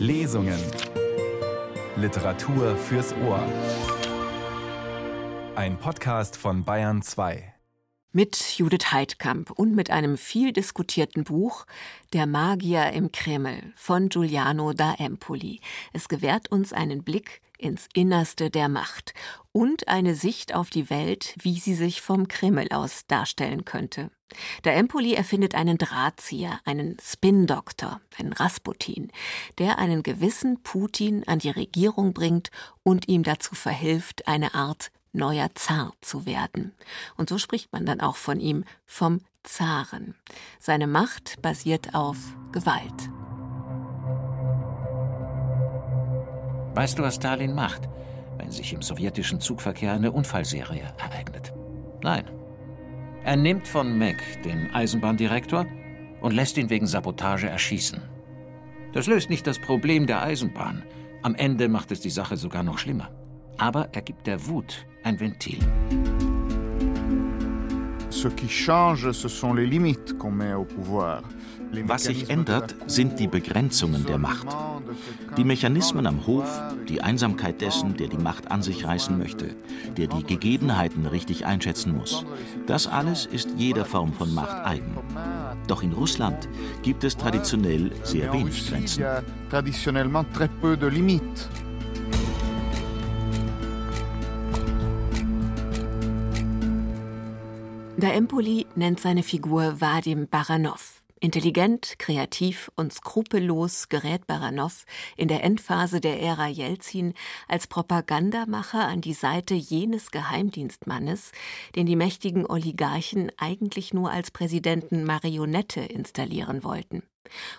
Lesungen. Literatur fürs Ohr. Ein Podcast von Bayern 2. Mit Judith Heidkamp und mit einem viel diskutierten Buch Der Magier im Kreml von Giuliano da Empoli. Es gewährt uns einen Blick ins Innerste der Macht und eine Sicht auf die Welt, wie sie sich vom Kreml aus darstellen könnte. Der Empoli erfindet einen Drahtzieher, einen Spin-Doktor, einen Rasputin, der einen gewissen Putin an die Regierung bringt und ihm dazu verhilft, eine Art neuer Zar zu werden. Und so spricht man dann auch von ihm, vom Zaren. Seine Macht basiert auf Gewalt. Weißt du, was Stalin macht, wenn sich im sowjetischen Zugverkehr eine Unfallserie ereignet? Nein. Er nimmt von Mac den Eisenbahndirektor und lässt ihn wegen Sabotage erschießen. Das löst nicht das Problem der Eisenbahn. Am Ende macht es die Sache sogar noch schlimmer. Aber er gibt der Wut ein Ventil. Was sich ändert, sind die Begrenzungen der Macht. Die Mechanismen am Hof, die Einsamkeit dessen, der die Macht an sich reißen möchte, der die Gegebenheiten richtig einschätzen muss. Das alles ist jeder Form von Macht eigen. Doch in Russland gibt es traditionell sehr wenig Grenzen. Der Empoli nennt seine Figur Vadim Baranov. Intelligent, kreativ und skrupellos gerät Baranow in der Endphase der Ära Jelzin als Propagandamacher an die Seite jenes Geheimdienstmannes, den die mächtigen Oligarchen eigentlich nur als Präsidenten Marionette installieren wollten.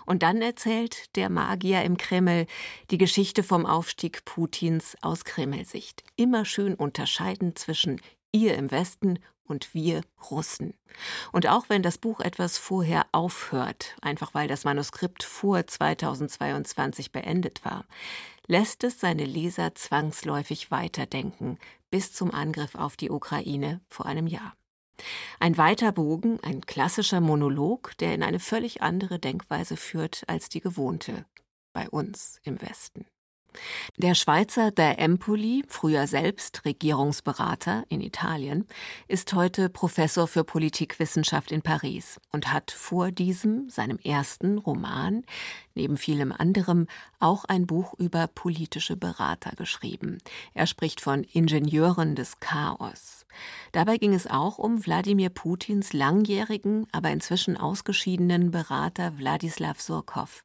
Und dann erzählt der Magier im Kreml die Geschichte vom Aufstieg Putins aus Kremlsicht. Immer schön unterscheiden zwischen ihr im Westen und wir Russen. Und auch wenn das Buch etwas vorher aufhört, einfach weil das Manuskript vor 2022 beendet war, lässt es seine Leser zwangsläufig weiterdenken bis zum Angriff auf die Ukraine vor einem Jahr. Ein weiter Bogen, ein klassischer Monolog, der in eine völlig andere Denkweise führt als die gewohnte bei uns im Westen. Der Schweizer der Empoli, früher selbst Regierungsberater in Italien, ist heute Professor für Politikwissenschaft in Paris und hat vor diesem, seinem ersten Roman, neben vielem anderem auch ein Buch über politische Berater geschrieben. Er spricht von Ingenieuren des Chaos. Dabei ging es auch um Wladimir Putins langjährigen, aber inzwischen ausgeschiedenen Berater Wladislaw Surkov,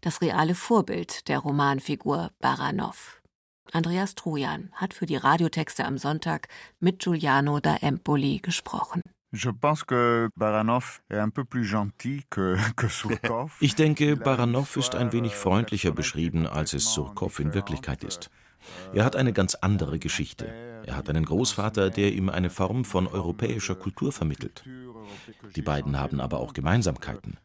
das reale Vorbild der Romanfigur Baranov. Andreas Trojan hat für die Radiotexte am Sonntag mit Giuliano da Empoli gesprochen. Ich denke, Baranov ist ein wenig freundlicher beschrieben, als es Surkov in Wirklichkeit ist. Er hat eine ganz andere Geschichte. Er hat einen Großvater, der ihm eine Form von europäischer Kultur vermittelt. Die beiden haben aber auch Gemeinsamkeiten.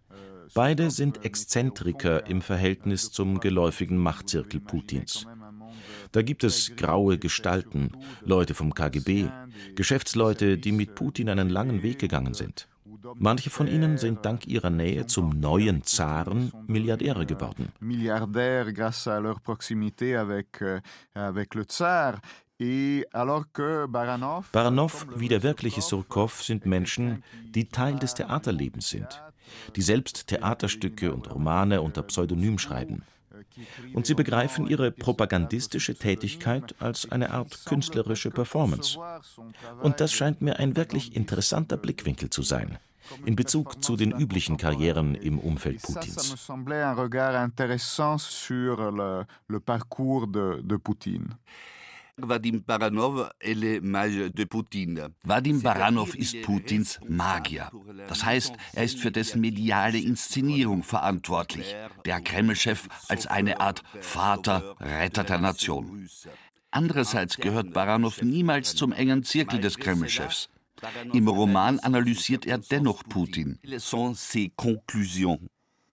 Beide sind Exzentriker im Verhältnis zum geläufigen Machtzirkel Putins. Da gibt es graue Gestalten, Leute vom KGB, Geschäftsleute, die mit Putin einen langen Weg gegangen sind. Manche von ihnen sind dank ihrer Nähe zum neuen Zaren Milliardäre geworden. Baranov wie der wirkliche Surkov sind Menschen, die Teil des Theaterlebens sind, die selbst Theaterstücke und Romane unter Pseudonym schreiben. Und sie begreifen ihre propagandistische Tätigkeit als eine Art künstlerische Performance. Und das scheint mir ein wirklich interessanter Blickwinkel zu sein in Bezug zu den üblichen Karrieren im Umfeld Putins. Vadim Baranov Vadim Baranov ist Putins Magier. Das heißt, er ist für dessen mediale Inszenierung verantwortlich. Der Kremlchef als eine Art Vater, Retter der Nation. Andererseits gehört Baranov niemals zum engen Zirkel des Kremlchefs. Im Roman analysiert er dennoch Putin.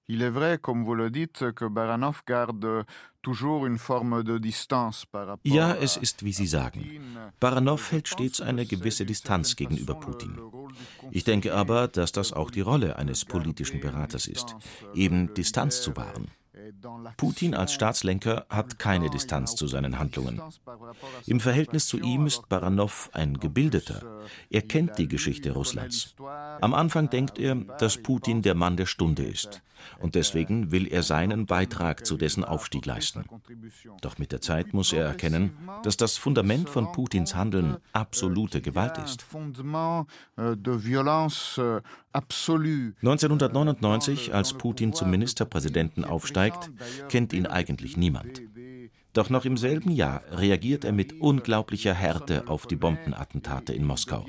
Il est vrai, comme vous le dites, que Baranov garde ja, es ist, wie Sie sagen. Baranov hält stets eine gewisse Distanz gegenüber Putin. Ich denke aber, dass das auch die Rolle eines politischen Beraters ist, eben Distanz zu wahren. Putin als Staatslenker hat keine Distanz zu seinen Handlungen. Im Verhältnis zu ihm ist Baranow ein Gebildeter. Er kennt die Geschichte Russlands. Am Anfang denkt er, dass Putin der Mann der Stunde ist. Und deswegen will er seinen Beitrag zu dessen Aufstieg leisten. Doch mit der Zeit muss er erkennen, dass das Fundament von Putins Handeln absolute Gewalt ist. 1999, als Putin zum Ministerpräsidenten aufsteigt, kennt ihn eigentlich niemand. Doch noch im selben Jahr reagiert er mit unglaublicher Härte auf die Bombenattentate in Moskau.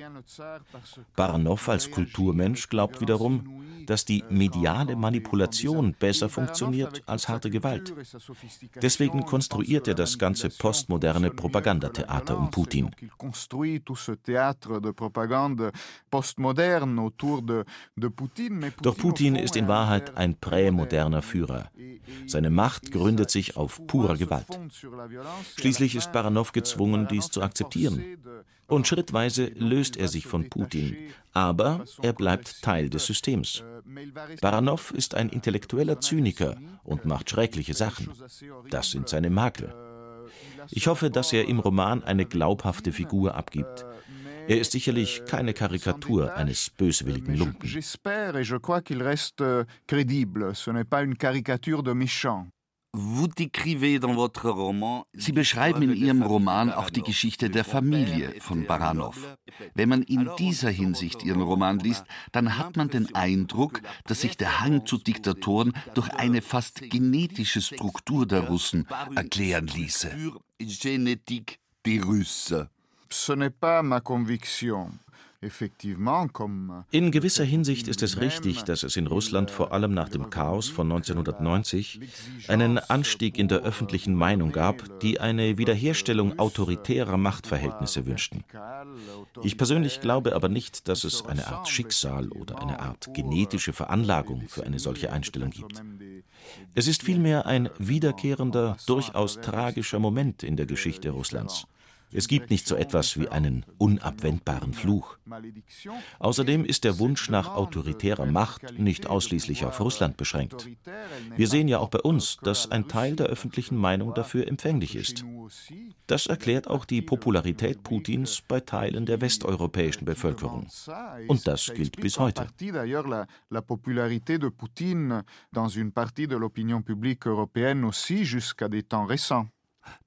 Baranow als Kulturmensch glaubt wiederum, dass die mediale Manipulation besser funktioniert als harte Gewalt. Deswegen konstruiert er das ganze postmoderne Propagandatheater um Putin. Doch Putin ist in Wahrheit ein prämoderner Führer. Seine Macht gründet sich auf purer Gewalt. Schließlich ist Baranow gezwungen, dies zu akzeptieren. Und schrittweise löst er sich von Putin, aber er bleibt Teil des Systems. Baranow ist ein intellektueller Zyniker und macht schreckliche Sachen. Das sind seine Makel. Ich hoffe, dass er im Roman eine glaubhafte Figur abgibt. Er ist sicherlich keine Karikatur eines böswilligen Lumpen. Sie beschreiben in Ihrem Roman auch die Geschichte der Familie von Baranow. Wenn man in dieser Hinsicht Ihren Roman liest, dann hat man den Eindruck, dass sich der Hang zu Diktatoren durch eine fast genetische Struktur der Russen erklären ließe. Ce n'est pas ma conviction. In gewisser Hinsicht ist es richtig, dass es in Russland vor allem nach dem Chaos von 1990 einen Anstieg in der öffentlichen Meinung gab, die eine Wiederherstellung autoritärer Machtverhältnisse wünschten. Ich persönlich glaube aber nicht, dass es eine Art Schicksal oder eine Art genetische Veranlagung für eine solche Einstellung gibt. Es ist vielmehr ein wiederkehrender, durchaus tragischer Moment in der Geschichte Russlands. Es gibt nicht so etwas wie einen unabwendbaren Fluch. Außerdem ist der Wunsch nach autoritärer Macht nicht ausschließlich auf Russland beschränkt. Wir sehen ja auch bei uns, dass ein Teil der öffentlichen Meinung dafür empfänglich ist. Das erklärt auch die Popularität Putins bei Teilen der westeuropäischen Bevölkerung. Und das gilt bis heute. De l'opinion publique européenne aussi jusqu'à des temps récents.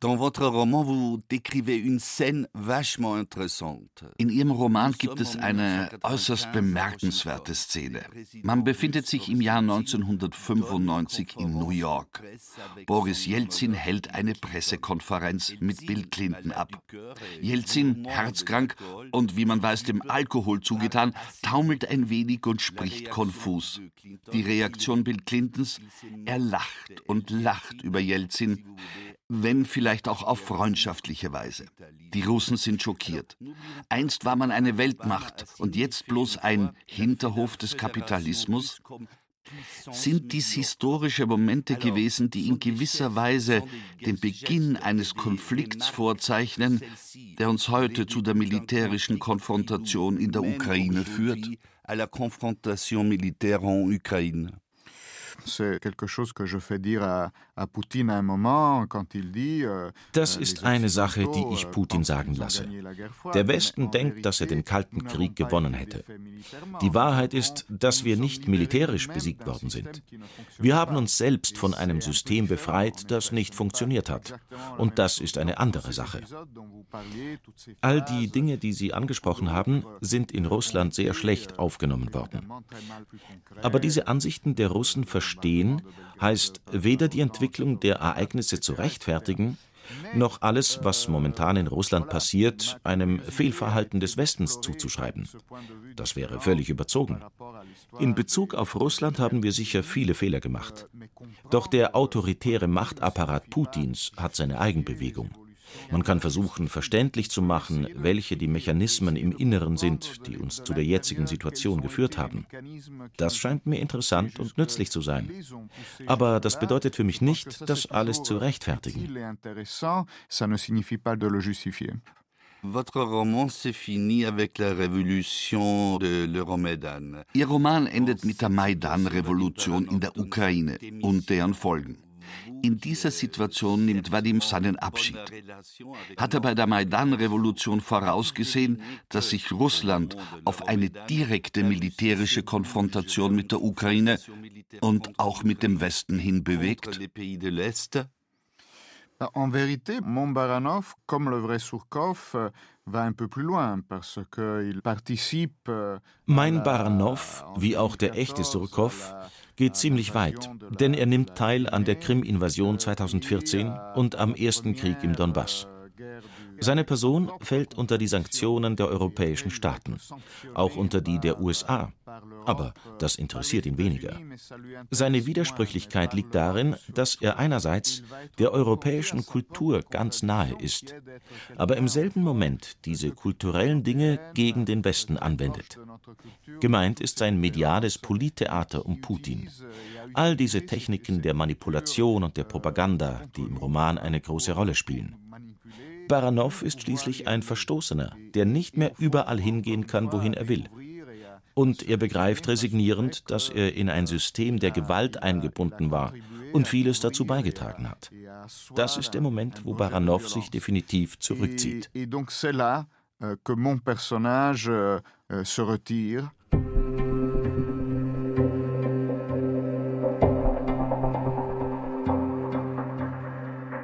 Dans votre roman, vous décrivez une scène vachement interessante. In Ihrem Roman gibt es eine äußerst bemerkenswerte Szene. Man befindet sich im Jahr 1995 in New York. Boris Jelzin hält eine Pressekonferenz mit Bill Clinton ab. Jelzin, herzkrank und wie man weiß, dem Alkohol zugetan, taumelt ein wenig und spricht konfus. Die Reaktion Bill Clintons? Er lacht und lacht über Jelzin wenn vielleicht auch auf freundschaftliche Weise. Die Russen sind schockiert. Einst war man eine Weltmacht und jetzt bloß ein Hinterhof des Kapitalismus. Sind dies historische Momente gewesen, die in gewisser Weise den Beginn eines Konflikts vorzeichnen, der uns heute zu der militärischen Konfrontation in der Ukraine führt? C'est quelque chose que je fais dire à, à Poutine à un moment, quand il dit. Euh, das ist eine Sache, die ich euh, Putin sagen lasse. Der Westen denkt, dass er den Kalten Krieg gewonnen hätte. Die Wahrheit ist, dass wir nicht militärisch besiegt worden sind. Wir haben uns selbst von einem System befreit, das nicht funktioniert hat. Und das ist eine andere Sache. All die Dinge, die Sie angesprochen haben, sind in Russland sehr schlecht aufgenommen worden. Aber diese Ansichten der Russen verstehen, heißt weder die Entwicklung der Ereignisse zu rechtfertigen, noch alles, was momentan in Russland passiert, einem Fehlverhalten des Westens zuzuschreiben. Das wäre völlig überzogen. In Bezug auf Russland haben wir sicher viele Fehler gemacht. Doch der autoritäre Machtapparat Putins hat seine Eigenbewegung. Man kann versuchen, verständlich zu machen, welche die Mechanismen im Inneren sind, die uns zu der jetzigen Situation geführt haben. Das scheint mir interessant und nützlich zu sein. Aber das bedeutet für mich nicht, das alles zu rechtfertigen. Votre roman se finit avec la révolution de l'Euromaidan. Ihr Roman endet mit der Maidan-Revolution in der Ukraine und deren Folgen. In dieser Situation nimmt Vadim seinen Abschied. Hat er bei der Maidan-Revolution vorausgesehen, dass sich Russland auf eine direkte militärische Konfrontation mit der Ukraine und auch mit dem Westen hin bewegt? En vérité, Mombaranov, comme le vrai Surkov, va un peu plus loin parce qu'il participe. Mein Baranov, wie auch der echte Surkov, geht ziemlich weit, denn er nimmt teil an der Krim-Invasion 2014 und am ersten Krieg im Donbass. Seine Person fällt unter die Sanktionen der europäischen Staaten, auch unter die der USA. Aber das interessiert ihn weniger. Seine Widersprüchlichkeit liegt darin, dass er einerseits der europäischen Kultur ganz nahe ist, aber im selben Moment diese kulturellen Dinge gegen den Westen anwendet. Gemeint ist sein mediales Polittheater um Putin. All diese Techniken der Manipulation und der Propaganda, die im Roman eine große Rolle spielen. Baranov ist schließlich ein Verstoßener, der nicht mehr überall hingehen kann, wohin er will. Und er begreift resignierend, dass er in ein System der Gewalt eingebunden war und vieles dazu beigetragen hat. Das ist der Moment, wo Baranov sich definitiv zurückzieht. Et donc c'est là euh, que mon personnage euh, euh, se retire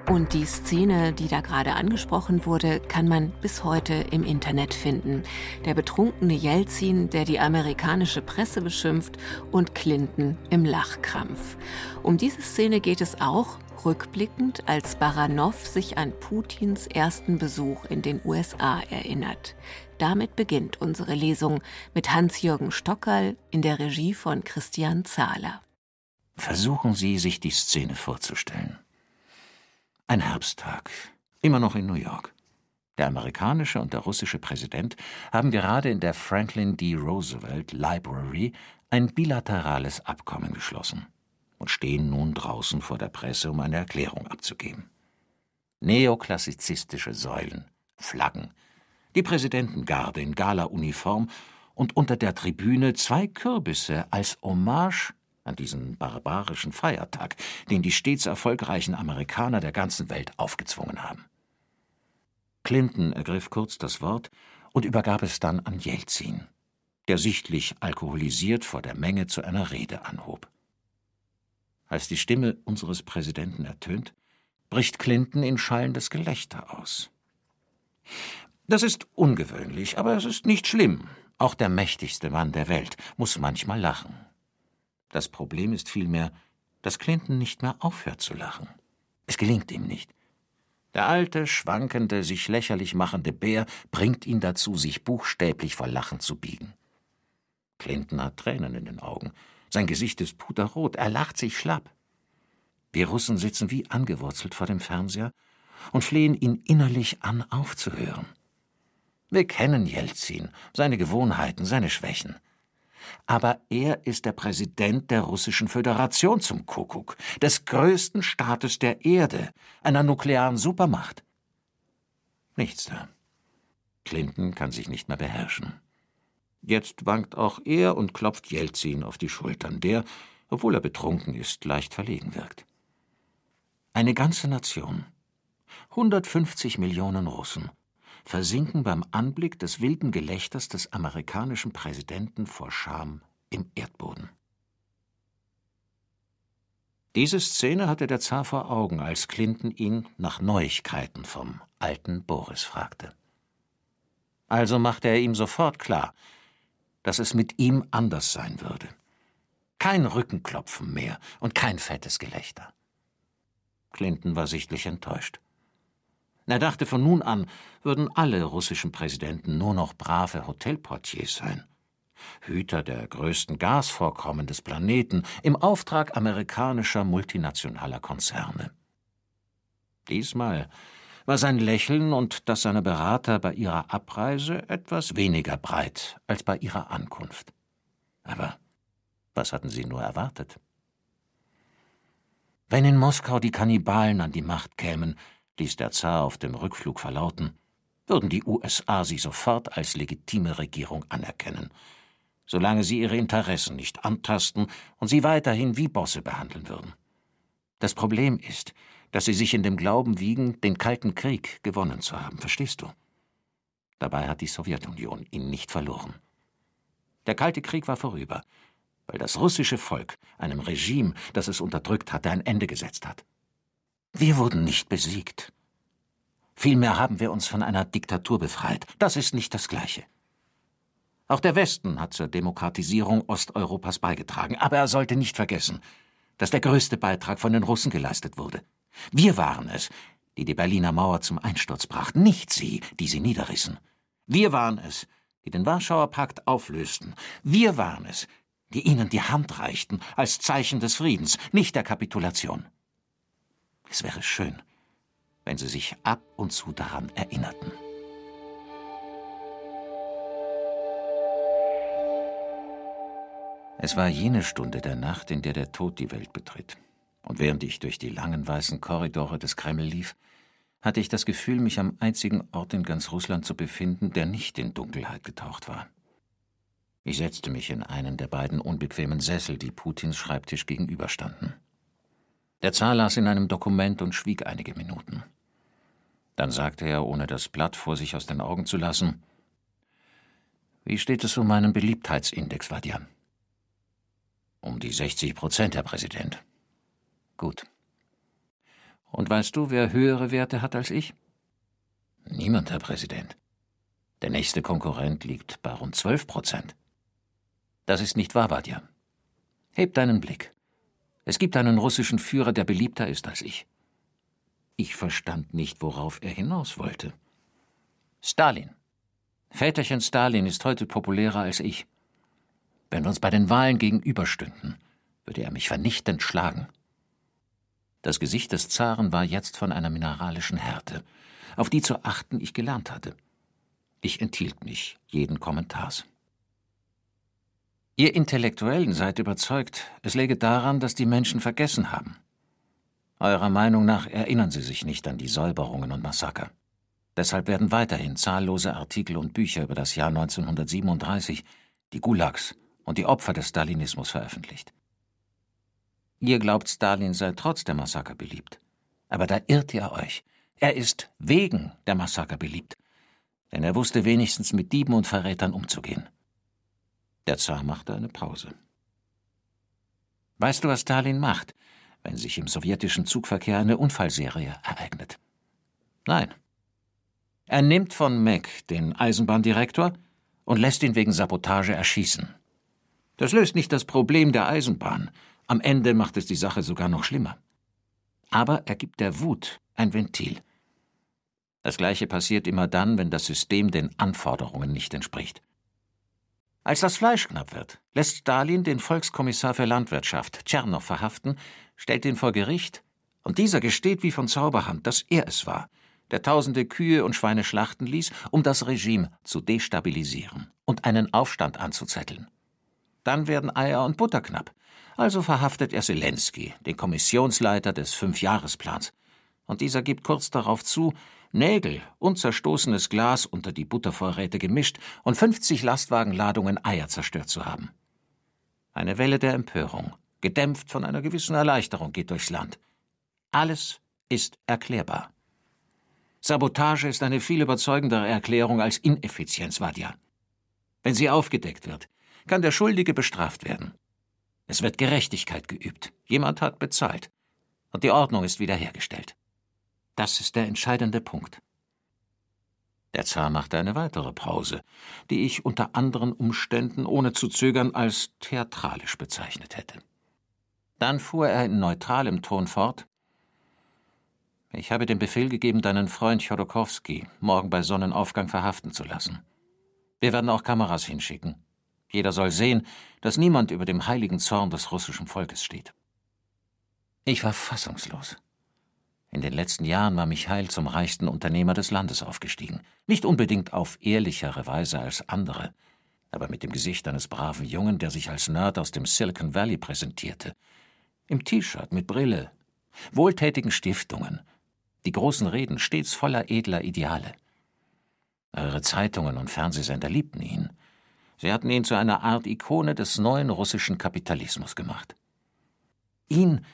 Und die Szene, die da gerade angesprochen wurde, kann man bis heute im Internet finden. Der betrunkene Jelzin, der die amerikanische Presse beschimpft und Clinton im Lachkrampf. Um diese Szene geht es auch, rückblickend, als Baranov sich an Putins ersten Besuch in den USA erinnert. Damit beginnt unsere Lesung mit Hans-Jürgen Stockerl in der Regie von Christian Zahler. Versuchen Sie, sich die Szene vorzustellen. Ein Herbsttag, immer noch in New York. Der amerikanische und der russische Präsident haben gerade in der Franklin D. Roosevelt Library ein bilaterales Abkommen geschlossen und stehen nun draußen vor der Presse, um eine Erklärung abzugeben. Neoklassizistische Säulen, Flaggen, die Präsidentengarde in Gala-Uniform und unter der Tribüne zwei Kürbisse als Hommage an diesen barbarischen Feiertag, den die stets erfolgreichen Amerikaner der ganzen Welt aufgezwungen haben. Clinton ergriff kurz das Wort und übergab es dann an Jelzin, der sichtlich alkoholisiert vor der Menge zu einer Rede anhob. Als die Stimme unseres Präsidenten ertönt, bricht Clinton in schallendes Gelächter aus. Das ist ungewöhnlich, aber es ist nicht schlimm. Auch der mächtigste Mann der Welt muss manchmal lachen. Das Problem ist vielmehr, dass Clinton nicht mehr aufhört zu lachen. Es gelingt ihm nicht. Der alte, schwankende, sich lächerlich machende Bär bringt ihn dazu, sich buchstäblich vor Lachen zu biegen. Clinton hat Tränen in den Augen. Sein Gesicht ist puterrot, er lacht sich schlapp. Wir Russen sitzen wie angewurzelt vor dem Fernseher und flehen ihn innerlich an, aufzuhören. Wir kennen Jelzin, seine Gewohnheiten, seine Schwächen. Aber er ist der Präsident der Russischen Föderation zum Kuckuck, des größten Staates der Erde, einer nuklearen Supermacht. Nichts da. Clinton kann sich nicht mehr beherrschen. Jetzt wankt auch er und klopft Jelzin auf die Schultern, der, obwohl er betrunken ist, leicht verlegen wirkt. Eine ganze Nation, 150 Millionen Russen, versinken beim Anblick des wilden Gelächters des amerikanischen Präsidenten vor Scham im Erdboden. Diese Szene hatte der Zar vor Augen, als Clinton ihn nach Neuigkeiten vom alten Boris fragte. Also machte er ihm sofort klar, dass es mit ihm anders sein würde. Kein Rückenklopfen mehr und kein fettes Gelächter. Clinton war sichtlich enttäuscht. Er dachte, von nun an würden alle russischen Präsidenten nur noch brave Hotelportiers sein. Hüter der größten Gasvorkommen des Planeten im Auftrag amerikanischer multinationaler Konzerne. Diesmal war sein Lächeln und das seiner Berater bei ihrer Abreise etwas weniger breit als bei ihrer Ankunft. Aber was hatten sie nur erwartet? Wenn in Moskau die Kannibalen an die Macht kämen, ließ der Zar auf dem Rückflug verlauten, würden die USA sie sofort als legitime Regierung anerkennen, solange sie ihre Interessen nicht antasten und sie weiterhin wie Bosse behandeln würden. Das Problem ist, dass sie sich in dem Glauben wiegen, den Kalten Krieg gewonnen zu haben, verstehst du? Dabei hat die Sowjetunion ihn nicht verloren. Der Kalte Krieg war vorüber, weil das russische Volk einem Regime, das es unterdrückt hatte, ein Ende gesetzt hat. Wir wurden nicht besiegt. Vielmehr haben wir uns von einer Diktatur befreit. Das ist nicht das Gleiche. Auch der Westen hat zur Demokratisierung Osteuropas beigetragen, aber er sollte nicht vergessen, dass der größte Beitrag von den Russen geleistet wurde. Wir waren es, die die Berliner Mauer zum Einsturz brachten, nicht sie, die sie niederrissen. Wir waren es, die den Warschauer Pakt auflösten. Wir waren es, die ihnen die Hand reichten als Zeichen des Friedens, nicht der Kapitulation. Es wäre schön, wenn sie sich ab und zu daran erinnerten. Es war jene Stunde der Nacht, in der der Tod die Welt betritt. Und während ich durch die langen weißen Korridore des Kreml lief, hatte ich das Gefühl, mich am einzigen Ort in ganz Russland zu befinden, der nicht in Dunkelheit getaucht war. Ich setzte mich in einen der beiden unbequemen Sessel, die Putins Schreibtisch gegenüberstanden. Der Zar las in einem Dokument und schwieg einige Minuten. Dann sagte er, ohne das Blatt vor sich aus den Augen zu lassen, Wie steht es um meinen Beliebtheitsindex, Vadian? Um die 60 Prozent, Herr Präsident. Gut. Und weißt du, wer höhere Werte hat als ich? Niemand, Herr Präsident. Der nächste Konkurrent liegt bei rund 12 Prozent. Das ist nicht wahr, Vadja. Heb deinen Blick. Es gibt einen russischen Führer, der beliebter ist als ich. Ich verstand nicht, worauf er hinaus wollte. Stalin. Väterchen Stalin ist heute populärer als ich. Wenn wir uns bei den Wahlen gegenüberstünden, würde er mich vernichtend schlagen. Das Gesicht des Zaren war jetzt von einer mineralischen Härte, auf die zu achten ich gelernt hatte. Ich enthielt mich jeden Kommentars. Ihr Intellektuellen seid überzeugt, es läge daran, dass die Menschen vergessen haben. Eurer Meinung nach erinnern sie sich nicht an die Säuberungen und Massaker. Deshalb werden weiterhin zahllose Artikel und Bücher über das Jahr 1937, die Gulags und die Opfer des Stalinismus veröffentlicht. Ihr glaubt, Stalin sei trotz der Massaker beliebt. Aber da irrt ihr euch. Er ist wegen der Massaker beliebt. Denn er wusste wenigstens mit Dieben und Verrätern umzugehen. Der Zar machte eine Pause. Weißt du, was Stalin macht, wenn sich im sowjetischen Zugverkehr eine Unfallserie ereignet? Nein. Er nimmt von Mack den Eisenbahndirektor und lässt ihn wegen Sabotage erschießen. Das löst nicht das Problem der Eisenbahn. Am Ende macht es die Sache sogar noch schlimmer. Aber er gibt der Wut ein Ventil. Das Gleiche passiert immer dann, wenn das System den Anforderungen nicht entspricht. Als das Fleisch knapp wird, lässt Stalin den Volkskommissar für Landwirtschaft, Tschernow, verhaften, stellt ihn vor Gericht, und dieser gesteht wie von Zauberhand, dass er es war, der tausende Kühe und Schweine schlachten ließ, um das Regime zu destabilisieren und einen Aufstand anzuzetteln. Dann werden Eier und Butter knapp. Also verhaftet er Zelensky, den Kommissionsleiter des Fünfjahresplans. Und dieser gibt kurz darauf zu, Nägel und zerstoßenes Glas unter die Buttervorräte gemischt und 50 Lastwagenladungen Eier zerstört zu haben. Eine Welle der Empörung, gedämpft von einer gewissen Erleichterung, geht durchs Land. Alles ist erklärbar. Sabotage ist eine viel überzeugendere Erklärung als Ineffizienz, Vadja. Wenn sie aufgedeckt wird, kann der Schuldige bestraft werden. Es wird Gerechtigkeit geübt. Jemand hat bezahlt. Und die Ordnung ist wiederhergestellt. Das ist der entscheidende Punkt. Der Zar machte eine weitere Pause, die ich unter anderen Umständen ohne zu zögern als theatralisch bezeichnet hätte. Dann fuhr er in neutralem Ton fort Ich habe den Befehl gegeben, deinen Freund Chodorkowski morgen bei Sonnenaufgang verhaften zu lassen. Wir werden auch Kameras hinschicken. Jeder soll sehen, dass niemand über dem heiligen Zorn des russischen Volkes steht. Ich war fassungslos. In den letzten Jahren war Michail zum reichsten Unternehmer des Landes aufgestiegen. Nicht unbedingt auf ehrlichere Weise als andere, aber mit dem Gesicht eines braven Jungen, der sich als Nerd aus dem Silicon Valley präsentierte. Im T-Shirt, mit Brille, wohltätigen Stiftungen, die großen Reden stets voller edler Ideale. Eure Zeitungen und Fernsehsender liebten ihn. Sie hatten ihn zu einer Art Ikone des neuen russischen Kapitalismus gemacht. Ihn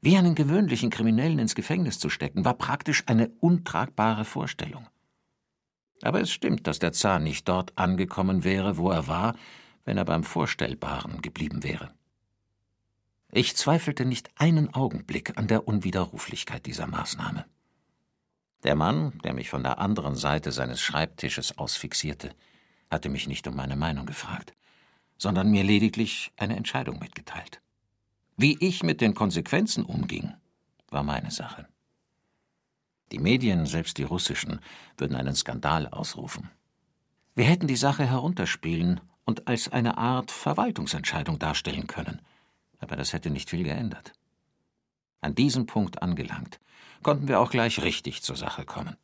Wie einen gewöhnlichen Kriminellen ins Gefängnis zu stecken, war praktisch eine untragbare Vorstellung. Aber es stimmt, dass der Zar nicht dort angekommen wäre, wo er war, wenn er beim Vorstellbaren geblieben wäre. Ich zweifelte nicht einen Augenblick an der Unwiderruflichkeit dieser Maßnahme. Der Mann, der mich von der anderen Seite seines Schreibtisches aus fixierte, hatte mich nicht um meine Meinung gefragt, sondern mir lediglich eine Entscheidung mitgeteilt. Wie ich mit den Konsequenzen umging, war meine Sache. Die Medien, selbst die russischen, würden einen Skandal ausrufen. Wir hätten die Sache herunterspielen und als eine Art Verwaltungsentscheidung darstellen können, aber das hätte nicht viel geändert. An diesem Punkt angelangt, konnten wir auch gleich richtig zur Sache kommen.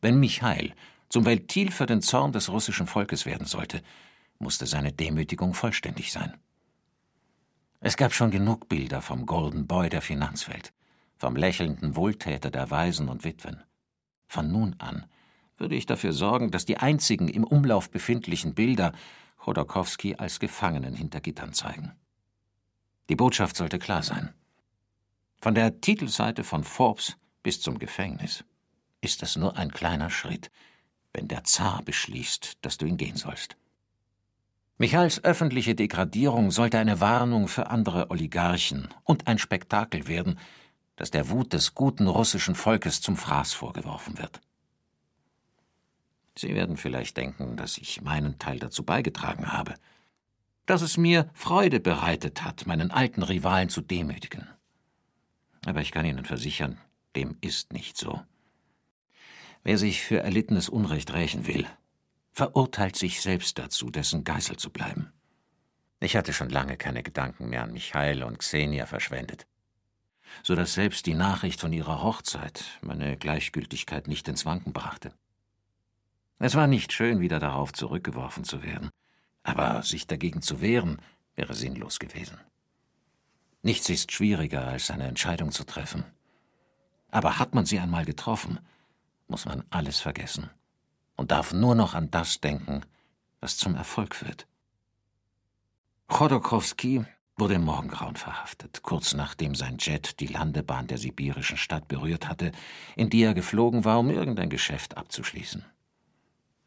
Wenn Michail zum Ventil für den Zorn des russischen Volkes werden sollte, musste seine Demütigung vollständig sein. Es gab schon genug Bilder vom Golden Boy der Finanzwelt, vom lächelnden Wohltäter der Waisen und Witwen. Von nun an würde ich dafür sorgen, dass die einzigen im Umlauf befindlichen Bilder Chodorkowski als Gefangenen hinter Gittern zeigen. Die Botschaft sollte klar sein. Von der Titelseite von Forbes bis zum Gefängnis ist es nur ein kleiner Schritt, wenn der Zar beschließt, dass du ihn gehen sollst. Michaels öffentliche Degradierung sollte eine Warnung für andere Oligarchen und ein Spektakel werden, das der Wut des guten russischen Volkes zum Fraß vorgeworfen wird. Sie werden vielleicht denken, dass ich meinen Teil dazu beigetragen habe, dass es mir Freude bereitet hat, meinen alten Rivalen zu demütigen. Aber ich kann Ihnen versichern, dem ist nicht so. Wer sich für erlittenes Unrecht rächen will, verurteilt sich selbst dazu, dessen Geißel zu bleiben. Ich hatte schon lange keine Gedanken mehr an Michael und Xenia verschwendet, so dass selbst die Nachricht von ihrer Hochzeit meine Gleichgültigkeit nicht ins Wanken brachte. Es war nicht schön, wieder darauf zurückgeworfen zu werden, aber sich dagegen zu wehren, wäre sinnlos gewesen. Nichts ist schwieriger, als eine Entscheidung zu treffen. Aber hat man sie einmal getroffen, muss man alles vergessen und darf nur noch an das denken, was zum Erfolg führt. Chodorkowski wurde im Morgengrauen verhaftet, kurz nachdem sein Jet die Landebahn der sibirischen Stadt berührt hatte, in die er geflogen war, um irgendein Geschäft abzuschließen.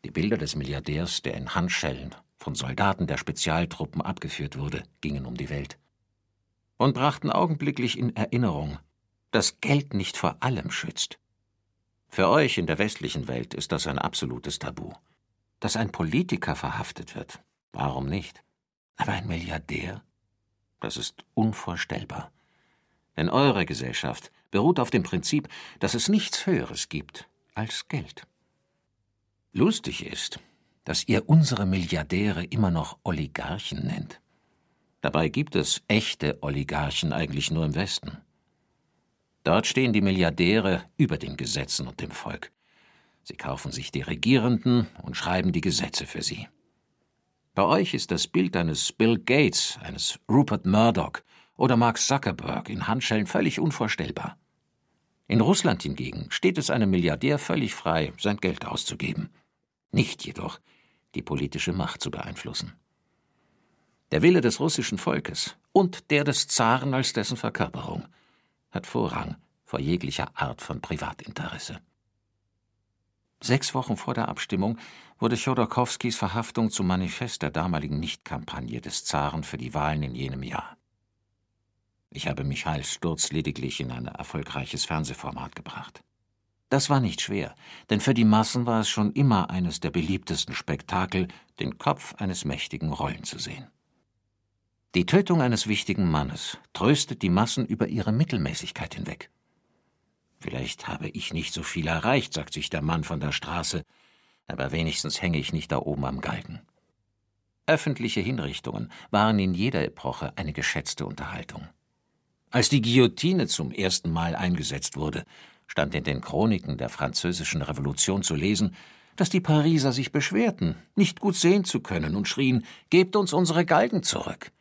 Die Bilder des Milliardärs, der in Handschellen von Soldaten der Spezialtruppen abgeführt wurde, gingen um die Welt und brachten augenblicklich in Erinnerung, dass Geld nicht vor allem schützt. Für euch in der westlichen Welt ist das ein absolutes Tabu. Dass ein Politiker verhaftet wird, warum nicht? Aber ein Milliardär? Das ist unvorstellbar. Denn eure Gesellschaft beruht auf dem Prinzip, dass es nichts Höheres gibt als Geld. Lustig ist, dass ihr unsere Milliardäre immer noch Oligarchen nennt. Dabei gibt es echte Oligarchen eigentlich nur im Westen. Dort stehen die Milliardäre über den Gesetzen und dem Volk. Sie kaufen sich die Regierenden und schreiben die Gesetze für sie. Bei euch ist das Bild eines Bill Gates, eines Rupert Murdoch oder Mark Zuckerberg in Handschellen völlig unvorstellbar. In Russland hingegen steht es einem Milliardär völlig frei, sein Geld auszugeben. Nicht jedoch, die politische Macht zu beeinflussen. Der Wille des russischen Volkes und der des Zaren als dessen Verkörperung – hat Vorrang vor jeglicher Art von Privatinteresse. Sechs Wochen vor der Abstimmung wurde Chodorkowskis Verhaftung zum Manifest der damaligen Nichtkampagne des Zaren für die Wahlen in jenem Jahr. Ich habe Michails Sturz lediglich in ein erfolgreiches Fernsehformat gebracht. Das war nicht schwer, denn für die Massen war es schon immer eines der beliebtesten Spektakel, den Kopf eines Mächtigen rollen zu sehen. Die Tötung eines wichtigen Mannes tröstet die Massen über ihre Mittelmäßigkeit hinweg. Vielleicht habe ich nicht so viel erreicht, sagt sich der Mann von der Straße, aber wenigstens hänge ich nicht da oben am Galgen. Öffentliche Hinrichtungen waren in jeder Epoche eine geschätzte Unterhaltung. Als die Guillotine zum ersten Mal eingesetzt wurde, stand in den Chroniken der französischen Revolution zu lesen, dass die Pariser sich beschwerten, nicht gut sehen zu können und schrien, Gebt uns unsere Galgen zurück.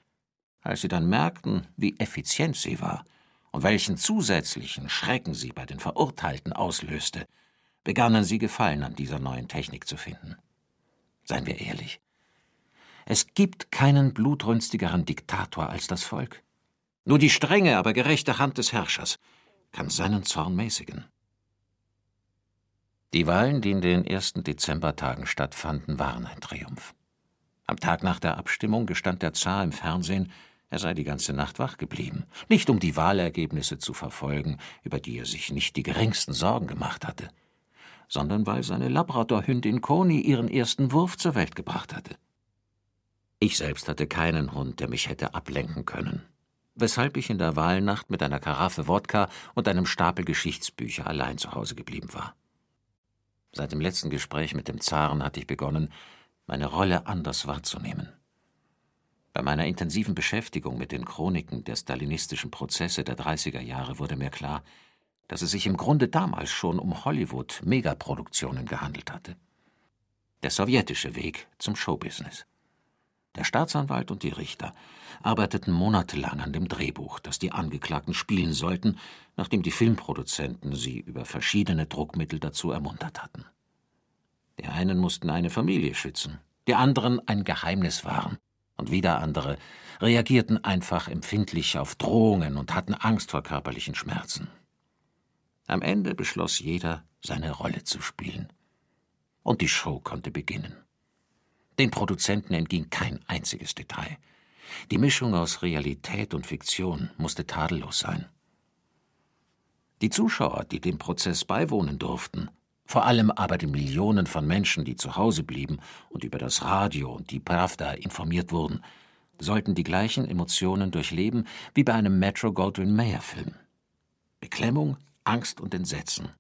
Als sie dann merkten, wie effizient sie war und welchen zusätzlichen Schrecken sie bei den Verurteilten auslöste, begannen sie Gefallen an dieser neuen Technik zu finden. Seien wir ehrlich. Es gibt keinen blutrünstigeren Diktator als das Volk. Nur die strenge, aber gerechte Hand des Herrschers kann seinen Zorn mäßigen. Die Wahlen, die in den ersten Dezembertagen stattfanden, waren ein Triumph. Am Tag nach der Abstimmung gestand der Zar im Fernsehen, er sei die ganze Nacht wach geblieben, nicht um die Wahlergebnisse zu verfolgen, über die er sich nicht die geringsten Sorgen gemacht hatte, sondern weil seine Labradorhündin Koni ihren ersten Wurf zur Welt gebracht hatte. Ich selbst hatte keinen Hund, der mich hätte ablenken können, weshalb ich in der Wahlnacht mit einer Karaffe Wodka und einem Stapel Geschichtsbücher allein zu Hause geblieben war. Seit dem letzten Gespräch mit dem Zaren hatte ich begonnen, meine Rolle anders wahrzunehmen. Bei meiner intensiven Beschäftigung mit den Chroniken der stalinistischen Prozesse der 30er Jahre wurde mir klar, dass es sich im Grunde damals schon um Hollywood-Megaproduktionen gehandelt hatte. Der sowjetische Weg zum Showbusiness. Der Staatsanwalt und die Richter arbeiteten monatelang an dem Drehbuch, das die Angeklagten spielen sollten, nachdem die Filmproduzenten sie über verschiedene Druckmittel dazu ermuntert hatten. Die einen mussten eine Familie schützen, die anderen ein Geheimnis wahren, und wieder andere reagierten einfach empfindlich auf Drohungen und hatten Angst vor körperlichen Schmerzen. Am Ende beschloss jeder, seine Rolle zu spielen. Und die Show konnte beginnen. Den Produzenten entging kein einziges Detail. Die Mischung aus Realität und Fiktion musste tadellos sein. Die Zuschauer, die dem Prozess beiwohnen durften, vor allem aber die Millionen von Menschen, die zu Hause blieben und über das Radio und die Pravda informiert wurden, sollten die gleichen Emotionen durchleben wie bei einem Metro Goldwyn Mayer Film. Beklemmung, Angst und Entsetzen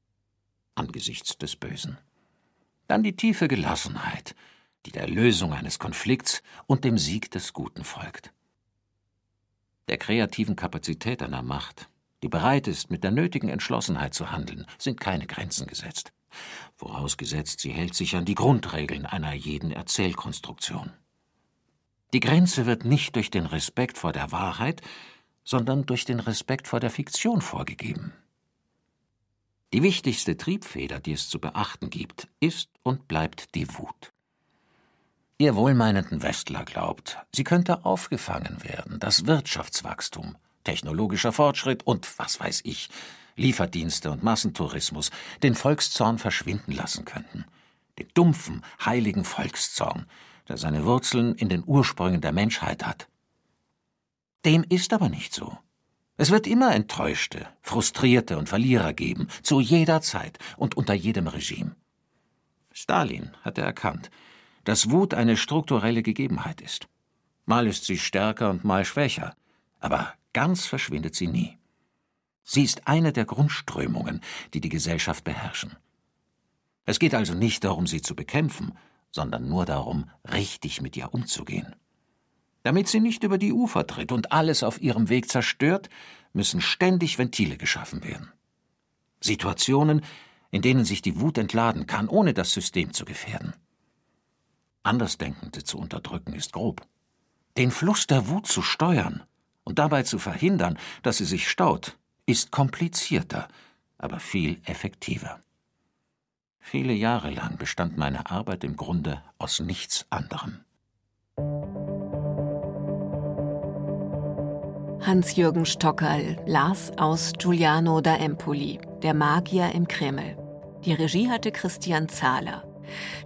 angesichts des Bösen. Dann die tiefe Gelassenheit, die der Lösung eines Konflikts und dem Sieg des Guten folgt. Der kreativen Kapazität einer Macht, die bereit ist, mit der nötigen Entschlossenheit zu handeln, sind keine Grenzen gesetzt, vorausgesetzt sie hält sich an die Grundregeln einer jeden Erzählkonstruktion. Die Grenze wird nicht durch den Respekt vor der Wahrheit, sondern durch den Respekt vor der Fiktion vorgegeben. Die wichtigste Triebfeder, die es zu beachten gibt, ist und bleibt die Wut. Ihr wohlmeinenden Westler glaubt, sie könnte aufgefangen werden, das Wirtschaftswachstum, technologischer Fortschritt und was weiß ich, Lieferdienste und Massentourismus den Volkszorn verschwinden lassen könnten. Den dumpfen, heiligen Volkszorn, der seine Wurzeln in den Ursprüngen der Menschheit hat. Dem ist aber nicht so. Es wird immer Enttäuschte, Frustrierte und Verlierer geben, zu jeder Zeit und unter jedem Regime. Stalin hatte erkannt, dass Wut eine strukturelle Gegebenheit ist. Mal ist sie stärker und mal schwächer, aber ganz verschwindet sie nie. Sie ist eine der Grundströmungen, die die Gesellschaft beherrschen. Es geht also nicht darum, sie zu bekämpfen, sondern nur darum, richtig mit ihr umzugehen. Damit sie nicht über die Ufer tritt und alles auf ihrem Weg zerstört, müssen ständig Ventile geschaffen werden. Situationen, in denen sich die Wut entladen kann, ohne das System zu gefährden. Andersdenkende zu unterdrücken ist grob. Den Fluss der Wut zu steuern und dabei zu verhindern, dass sie sich staut, ist komplizierter, aber viel effektiver. Viele Jahre lang bestand meine Arbeit im Grunde aus nichts anderem. Hans-Jürgen Stockerl las aus Giuliano da Empoli, Der Magier im Kreml. Die Regie hatte Christian Zahler.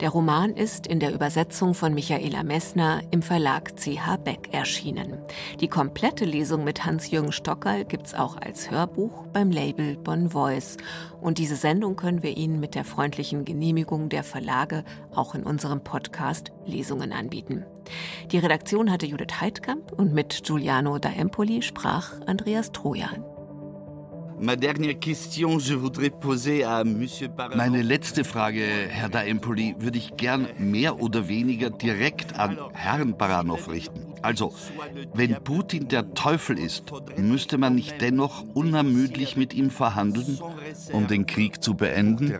Der Roman ist in der Übersetzung von Michaela Messner im Verlag CH Beck erschienen. Die komplette Lesung mit Hans-Jürgen Stockerl gibt's auch als Hörbuch beim Label Bon Voice. Und diese Sendung können wir Ihnen mit der freundlichen Genehmigung der Verlage auch in unserem Podcast Lesungen anbieten. Die Redaktion hatte Judith Heidkamp und mit Giuliano da Empoli sprach Andreas Trojan. Meine letzte Frage, Herr Daempoli, würde ich gern mehr oder weniger direkt an Herrn Baranov richten. Also, wenn Putin der Teufel ist, müsste man nicht dennoch unermüdlich mit ihm verhandeln, um den Krieg zu beenden?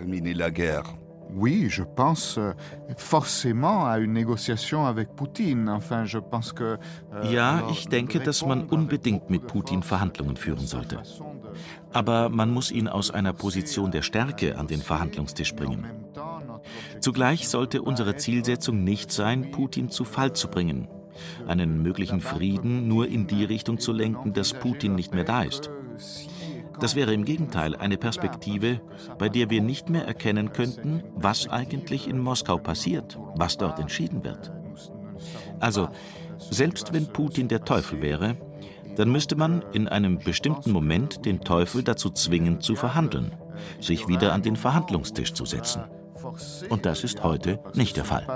Oui, je pense euh, forcément à une négociation avec Poutine. Enfin, je pense que, euh, ja, ich denke, dass man unbedingt mit Putin Verhandlungen führen sollte. Aber man muss ihn aus einer Position der Stärke an den Verhandlungstisch bringen. Zugleich sollte unsere Zielsetzung nicht sein, Putin zu Fall zu bringen, einen möglichen Frieden nur in die Richtung zu lenken, dass Putin nicht mehr da ist. Das wäre im Gegenteil eine Perspektive, bei der wir nicht mehr erkennen könnten, was eigentlich in Moskau passiert, was dort entschieden wird. Also, selbst wenn Putin der Teufel wäre, dann müsste man in einem bestimmten Moment den Teufel dazu zwingen zu verhandeln, sich wieder an den Verhandlungstisch zu setzen. Und das ist heute nicht der Fall.